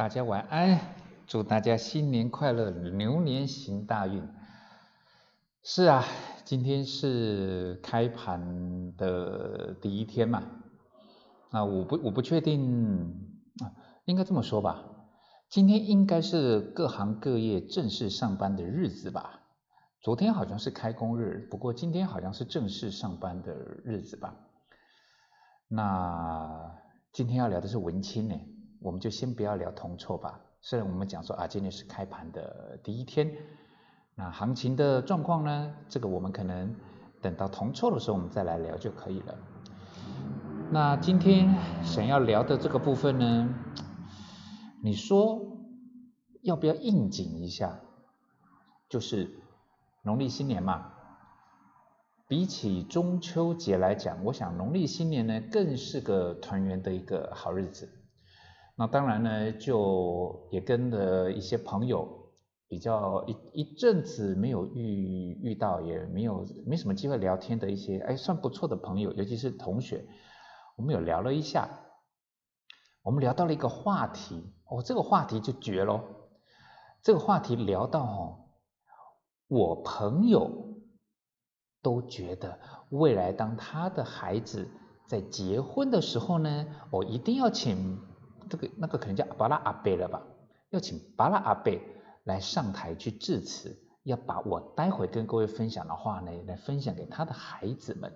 大家晚安，祝大家新年快乐，牛年行大运。是啊，今天是开盘的第一天嘛。啊，我不我不确定，应该这么说吧。今天应该是各行各业正式上班的日子吧？昨天好像是开工日，不过今天好像是正式上班的日子吧？那今天要聊的是文青呢，我们就先不要聊铜臭吧。虽然我们讲说啊，今天是开盘的第一天，那行情的状况呢，这个我们可能等到铜臭的时候我们再来聊就可以了。那今天想要聊的这个部分呢？你说要不要应景一下？就是农历新年嘛，比起中秋节来讲，我想农历新年呢更是个团圆的一个好日子。那当然呢，就也跟了一些朋友比较一一阵子没有遇遇到，也没有没什么机会聊天的一些哎算不错的朋友，尤其是同学，我们有聊了一下，我们聊到了一个话题。哦，这个话题就绝喽！这个话题聊到哦，我朋友都觉得未来当他的孩子在结婚的时候呢，我一定要请这个那个可能叫巴拉阿贝了吧，要请巴拉阿贝来上台去致辞，要把我待会跟各位分享的话呢，来分享给他的孩子们。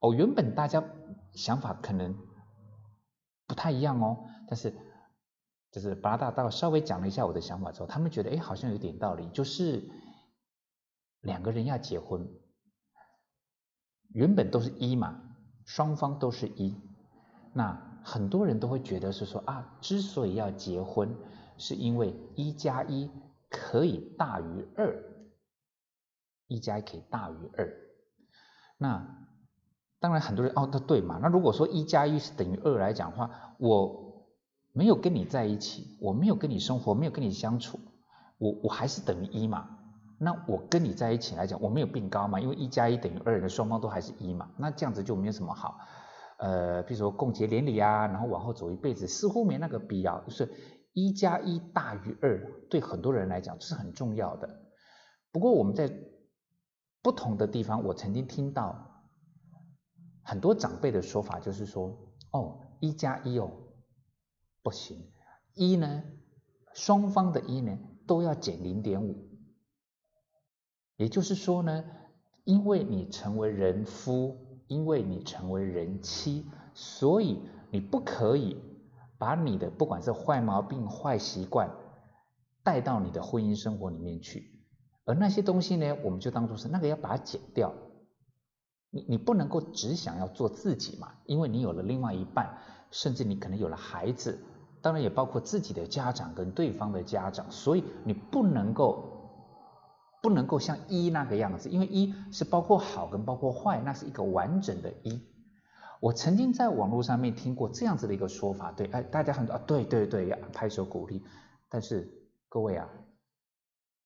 哦，原本大家想法可能不太一样哦，但是。就是巴拉大道稍微讲了一下我的想法之后，他们觉得哎好像有点道理，就是两个人要结婚，原本都是一嘛，双方都是一，那很多人都会觉得是说啊，之所以要结婚，是因为一加一可以大于二，一加一可以大于二，那当然很多人哦，那对嘛，那如果说一加一是等于二来讲的话，我。没有跟你在一起，我没有跟你生活，没有跟你相处，我我还是等于一嘛？那我跟你在一起来讲，我没有变高嘛？因为一加一等于二的双方都还是一嘛？那这样子就没有什么好，呃，比如说共结连理啊，然后往后走一辈子，似乎没那个必要。就是一加一大于二，对很多人来讲这是很重要的。不过我们在不同的地方，我曾经听到很多长辈的说法，就是说，哦，一加一哦。不行，一呢，双方的一呢都要减零点五，也就是说呢，因为你成为人夫，因为你成为人妻，所以你不可以把你的不管是坏毛病、坏习惯带到你的婚姻生活里面去，而那些东西呢，我们就当做是那个要把它剪掉。你你不能够只想要做自己嘛，因为你有了另外一半，甚至你可能有了孩子。当然也包括自己的家长跟对方的家长，所以你不能够不能够像一那个样子，因为一是包括好跟包括坏，那是一个完整的一。我曾经在网络上面听过这样子的一个说法，对，哎，大家很多啊，对对对，拍手鼓励。但是各位啊，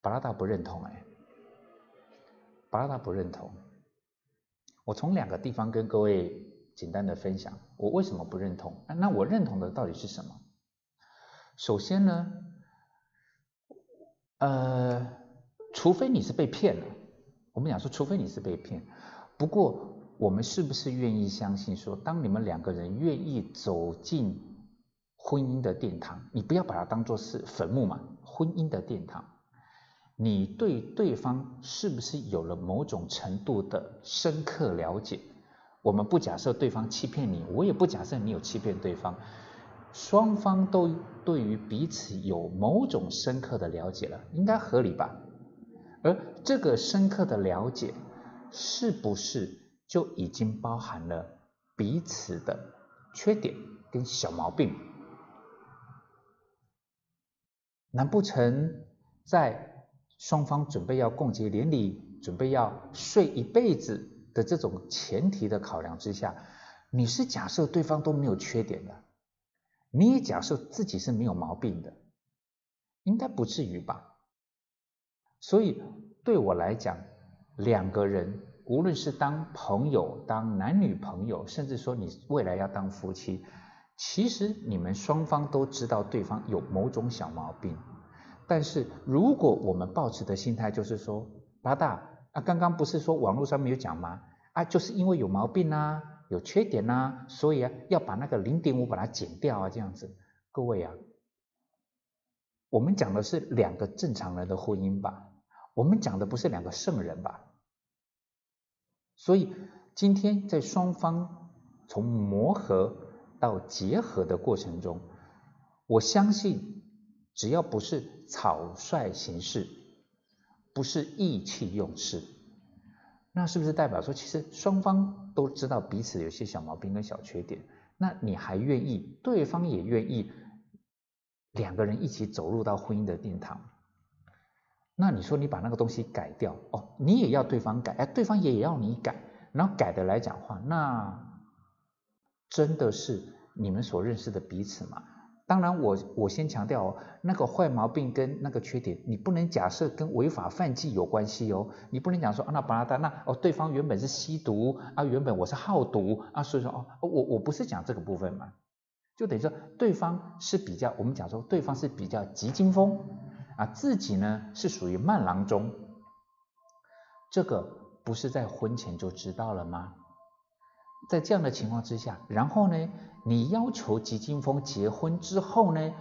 巴拉达不认同哎，巴拉达不认同。我从两个地方跟各位简单的分享，我为什么不认同？那我认同的到底是什么？首先呢，呃，除非你是被骗了，我们讲说，除非你是被骗。不过，我们是不是愿意相信说，当你们两个人愿意走进婚姻的殿堂，你不要把它当做是坟墓嘛？婚姻的殿堂，你对对方是不是有了某种程度的深刻了解？我们不假设对方欺骗你，我也不假设你有欺骗对方。双方都对于彼此有某种深刻的了解了，应该合理吧？而这个深刻的了解，是不是就已经包含了彼此的缺点跟小毛病？难不成在双方准备要共结连理、准备要睡一辈子的这种前提的考量之下，你是假设对方都没有缺点的？你也假设自己是没有毛病的，应该不至于吧？所以对我来讲，两个人无论是当朋友、当男女朋友，甚至说你未来要当夫妻，其实你们双方都知道对方有某种小毛病。但是如果我们保持的心态就是说，八大啊，刚刚不是说网络上面有讲吗？啊，就是因为有毛病啊，有缺点啊，所以啊要把那个零点五把它减掉啊，这样子。各位啊，我们讲的是两个正常人的婚姻吧，我们讲的不是两个圣人吧。所以今天在双方从磨合到结合的过程中，我相信只要不是草率行事，不是意气用事，那是不是代表说，其实双方都知道彼此有些小毛病跟小缺点？那你还愿意，对方也愿意，两个人一起走入到婚姻的殿堂？那你说你把那个东西改掉哦，你也要对方改，哎，对方也要你改，然后改的来讲话，那真的是你们所认识的彼此吗？当然，我我先强调哦，那个坏毛病跟那个缺点，你不能假设跟违法犯纪有关系哦，你不能讲说啊，那巴拉达那哦，对方原本是吸毒啊，原本我是好毒啊，所以说哦，我我不是讲这个部分嘛，就等于说对方是比较，我们讲说对方是比较急惊风。啊，自己呢是属于慢郎中，这个不是在婚前就知道了吗？在这样的情况之下，然后呢，你要求吉金峰结婚之后呢，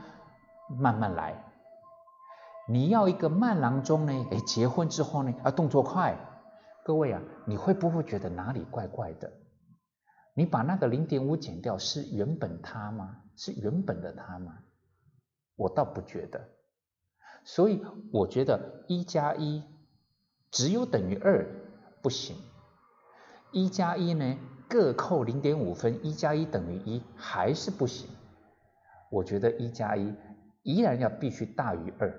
慢慢来。你要一个慢郎中呢，哎，结婚之后呢，啊，动作快。各位啊，你会不会觉得哪里怪怪的？你把那个零点五减掉，是原本他吗？是原本的他吗？我倒不觉得。所以我觉得一加一只有等于二不行，一加一呢各扣零点五分，一加一等于一还是不行。我觉得一加一依然要必须大于二，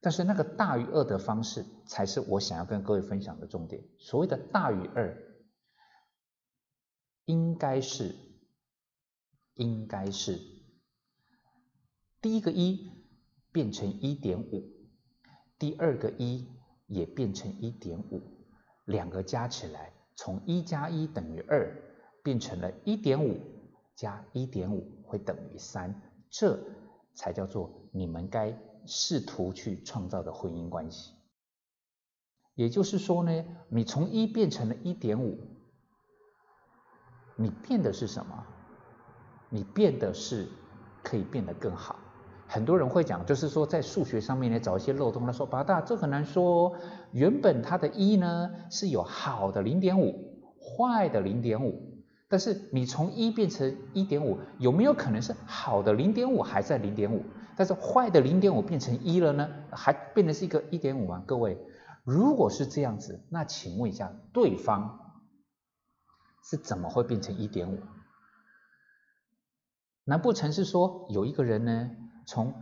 但是那个大于二的方式才是我想要跟各位分享的重点。所谓的大于二，应该是应该是第一个一。变成一点五，第二个一也变成一点五，两个加起来从一加一等于二变成了一点五加一点五会等于三，这才叫做你们该试图去创造的婚姻关系。也就是说呢，你从一变成了一点五，你变的是什么？你变的是可以变得更好。很多人会讲，就是说在数学上面呢找一些漏洞。他说：“八大，这很难说。原本它的一呢是有好的零点五，坏的零点五。但是你从一变成一点五，有没有可能是好的零点五还在零点五，但是坏的零点五变成一了呢？还变成是一个一点五吗？各位，如果是这样子，那请问一下，对方是怎么会变成一点五？难不成是说有一个人呢？”从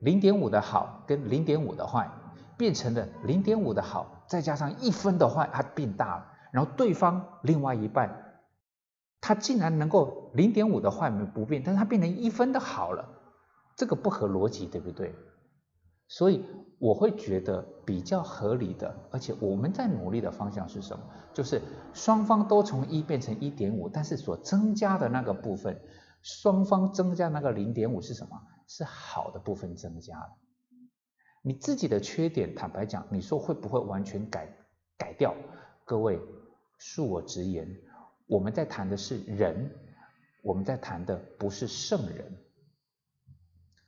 零点五的好跟零点五的坏，变成了零点五的好，再加上一分的坏，它变大了。然后对方另外一半，他竟然能够零点五的坏没不变，但是他变成一分的好了，这个不合逻辑，对不对？所以我会觉得比较合理的，而且我们在努力的方向是什么？就是双方都从一变成一点五，但是所增加的那个部分，双方增加那个零点五是什么？是好的部分增加了，你自己的缺点，坦白讲，你说会不会完全改改掉？各位，恕我直言，我们在谈的是人，我们在谈的不是圣人。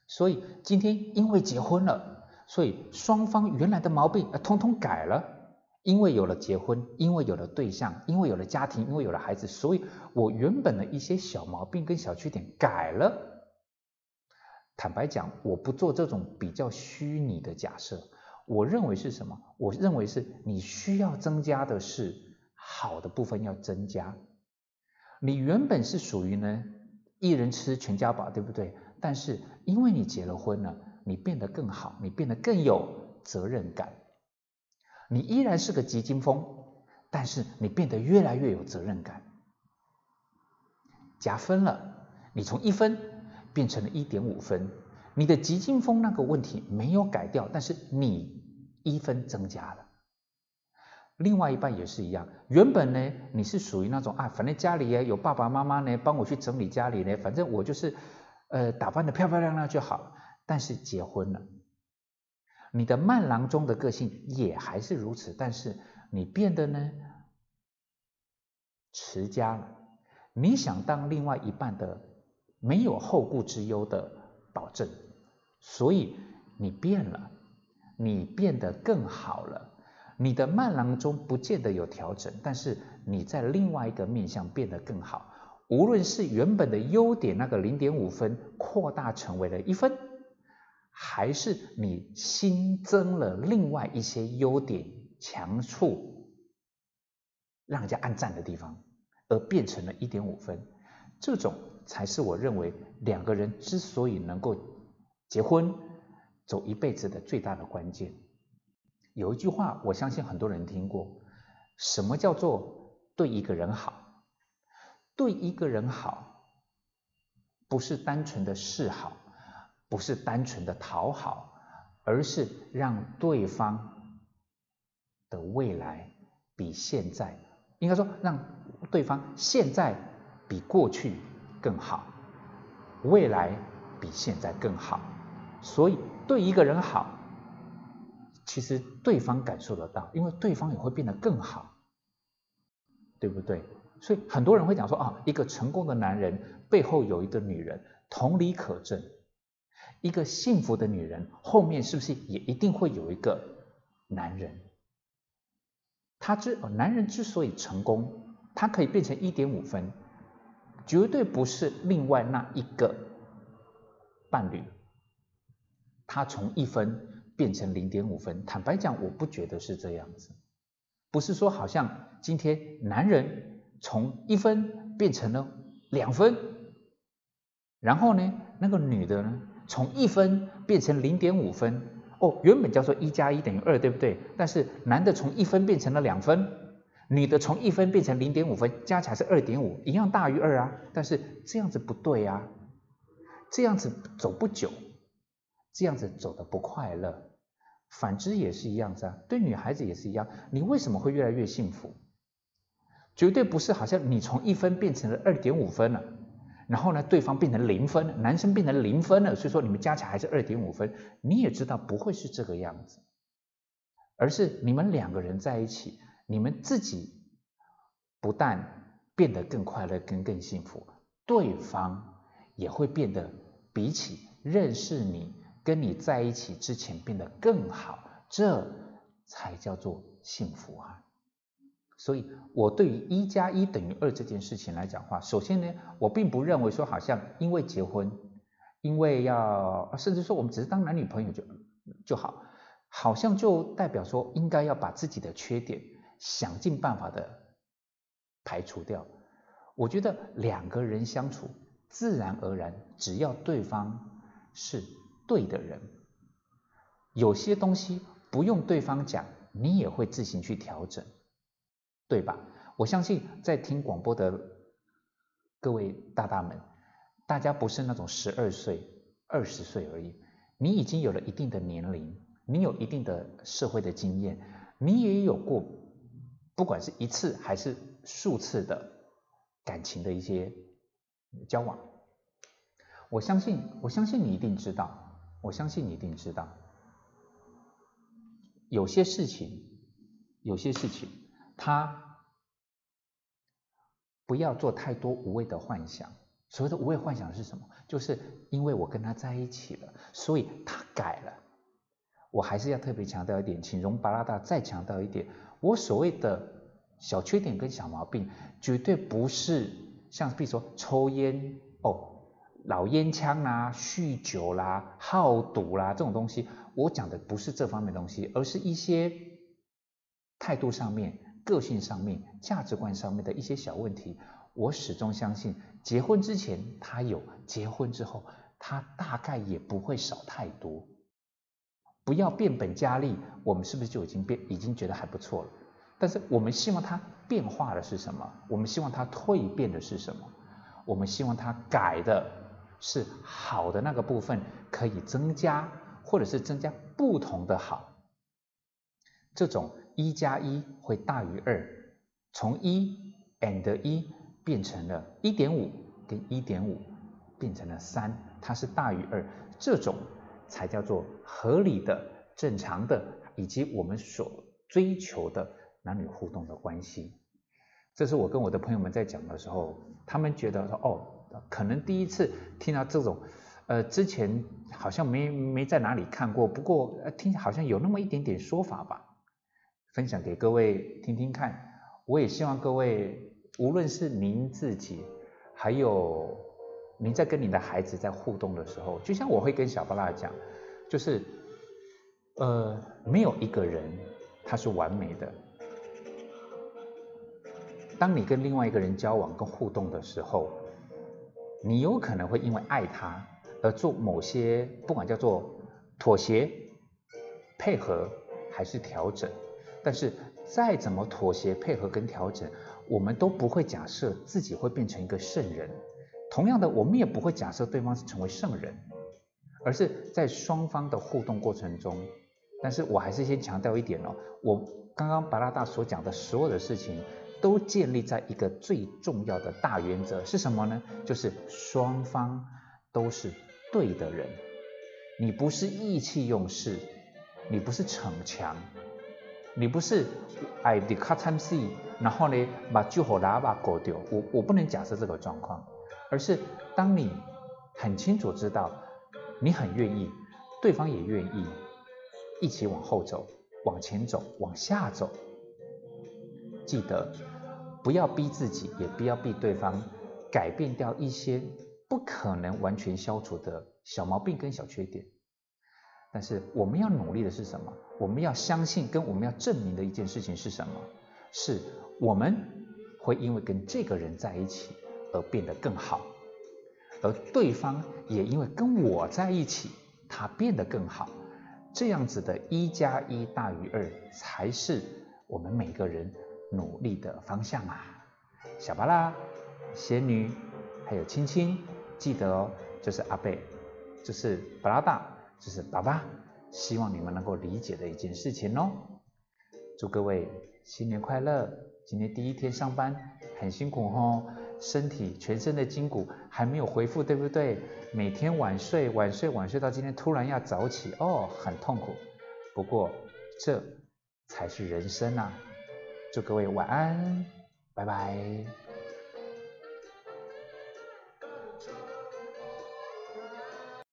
所以今天因为结婚了，所以双方原来的毛病啊通通改了。因为有了结婚，因为有了对象，因为有了家庭，因为有了孩子，所以我原本的一些小毛病跟小缺点改了。坦白讲，我不做这种比较虚拟的假设。我认为是什么？我认为是你需要增加的是好的部分要增加。你原本是属于呢一人吃全家饱，对不对？但是因为你结了婚了，你变得更好，你变得更有责任感。你依然是个急惊风，但是你变得越来越有责任感，加分了。你从一分。变成了一点五分，你的急惊风那个问题没有改掉，但是你一分增加了。另外一半也是一样，原本呢你是属于那种啊，反正家里也有爸爸妈妈呢帮我去整理家里呢，反正我就是呃打扮的漂漂亮亮就好。但是结婚了，你的慢郎中的个性也还是如此，但是你变得呢持家了，你想当另外一半的没有后顾之忧的保证，所以你变了，你变得更好了。你的慢郎中不见得有调整，但是你在另外一个面向变得更好。无论是原本的优点那个零点五分扩大成为了一分，还是你新增了另外一些优点强处，让人家按赞的地方，而变成了一点五分，这种才是我认为两个人之所以能够结婚走一辈子的最大的关键。有一句话，我相信很多人听过，什么叫做对一个人好？对一个人好，不是单纯的示好，不是单纯的讨好，而是让对方的未来比现在，应该说让对方现在比过去更好，未来比现在更好。所以，对一个人好。其实对方感受得到，因为对方也会变得更好，对不对？所以很多人会讲说啊，一个成功的男人背后有一个女人，同理可证。一个幸福的女人后面是不是也一定会有一个男人？他之男人之所以成功，他可以变成一点五分，绝对不是另外那一个伴侣，他从一分。变成零点五分，坦白讲，我不觉得是这样子，不是说好像今天男人从一分变成了两分，然后呢，那个女的呢，从一分变成零点五分，哦，原本叫做一加一等于二，对不对？但是男的从一分变成了两分，女的从一分变成零点五分，加起来是二点五，一样大于二啊，但是这样子不对啊，这样子走不久。这样子走的不快乐，反之也是一样子啊。对女孩子也是一样，你为什么会越来越幸福？绝对不是好像你从一分变成了二点五分了，然后呢，对方变成零分，男生变成零分了，所以说你们加起来还是二点五分。你也知道不会是这个样子，而是你们两个人在一起，你们自己不但变得更快乐、更更幸福，对方也会变得比起认识你。跟你在一起之前变得更好，这才叫做幸福啊！所以，我对于一加一等于二这件事情来讲话，首先呢，我并不认为说好像因为结婚，因为要，甚至说我们只是当男女朋友就就好，好像就代表说应该要把自己的缺点想尽办法的排除掉。我觉得两个人相处，自然而然，只要对方是。对的人，有些东西不用对方讲，你也会自行去调整，对吧？我相信在听广播的各位大大们，大家不是那种十二岁、二十岁而已，你已经有了一定的年龄，你有一定的社会的经验，你也有过不管是一次还是数次的感情的一些交往，我相信，我相信你一定知道。我相信你一定知道，有些事情，有些事情，他不要做太多无谓的幻想。所谓的无谓幻想是什么？就是因为我跟他在一起了，所以他改了。我还是要特别强调一点，请容巴拉达再强调一点，我所谓的小缺点跟小毛病，绝对不是像比如说抽烟哦。老烟枪啦、酗酒啦、好赌啦这种东西，我讲的不是这方面东西，而是一些态度上面、个性上面、价值观上面的一些小问题。我始终相信，结婚之前他有，结婚之后他大概也不会少太多。不要变本加厉，我们是不是就已经变，已经觉得还不错了？但是我们希望他变化的是什么？我们希望他蜕变的是什么？我们希望他改的。是好的那个部分可以增加，或者是增加不同的好。这种一加一会大于二，从一 and 一变成了一点五跟一点五变成了三，它是大于二，这种才叫做合理的、正常的，以及我们所追求的男女互动的关系。这是我跟我的朋友们在讲的时候，他们觉得说哦，可能第一次听到这种，呃，之前好像没没在哪里看过，不过听好像有那么一点点说法吧，分享给各位听听看。我也希望各位，无论是您自己，还有您在跟你的孩子在互动的时候，就像我会跟小巴拉讲，就是呃，没有一个人他是完美的。当你跟另外一个人交往跟互动的时候，你有可能会因为爱他而做某些不管叫做妥协、配合还是调整。但是再怎么妥协、配合跟调整，我们都不会假设自己会变成一个圣人。同样的，我们也不会假设对方是成为圣人，而是在双方的互动过程中。但是我还是先强调一点哦，我刚刚巴拉大所讲的所有的事情。都建立在一个最重要的大原则是什么呢？就是双方都是对的人，你不是意气用事，你不是逞强，你不是 I the cut time see，然后呢把旧火喇叭搞掉。我我不能假设这个状况，而是当你很清楚知道你很愿意，对方也愿意一起往后走，往前走，往下走。记得不要逼自己，也不要逼对方改变掉一些不可能完全消除的小毛病跟小缺点。但是我们要努力的是什么？我们要相信跟我们要证明的一件事情是什么？是我们会因为跟这个人在一起而变得更好，而对方也因为跟我在一起，他变得更好。这样子的一加一大于二，才是我们每个人。努力的方向啊，小巴拉、仙女还有青青，记得哦，就是阿贝，就是巴拉大，这是爸爸，希望你们能够理解的一件事情哦。祝各位新年快乐！今天第一天上班很辛苦哦，身体全身的筋骨还没有恢复，对不对？每天晚睡晚睡晚睡到今天突然要早起哦，很痛苦。不过这才是人生啊！祝各位晚安，拜拜。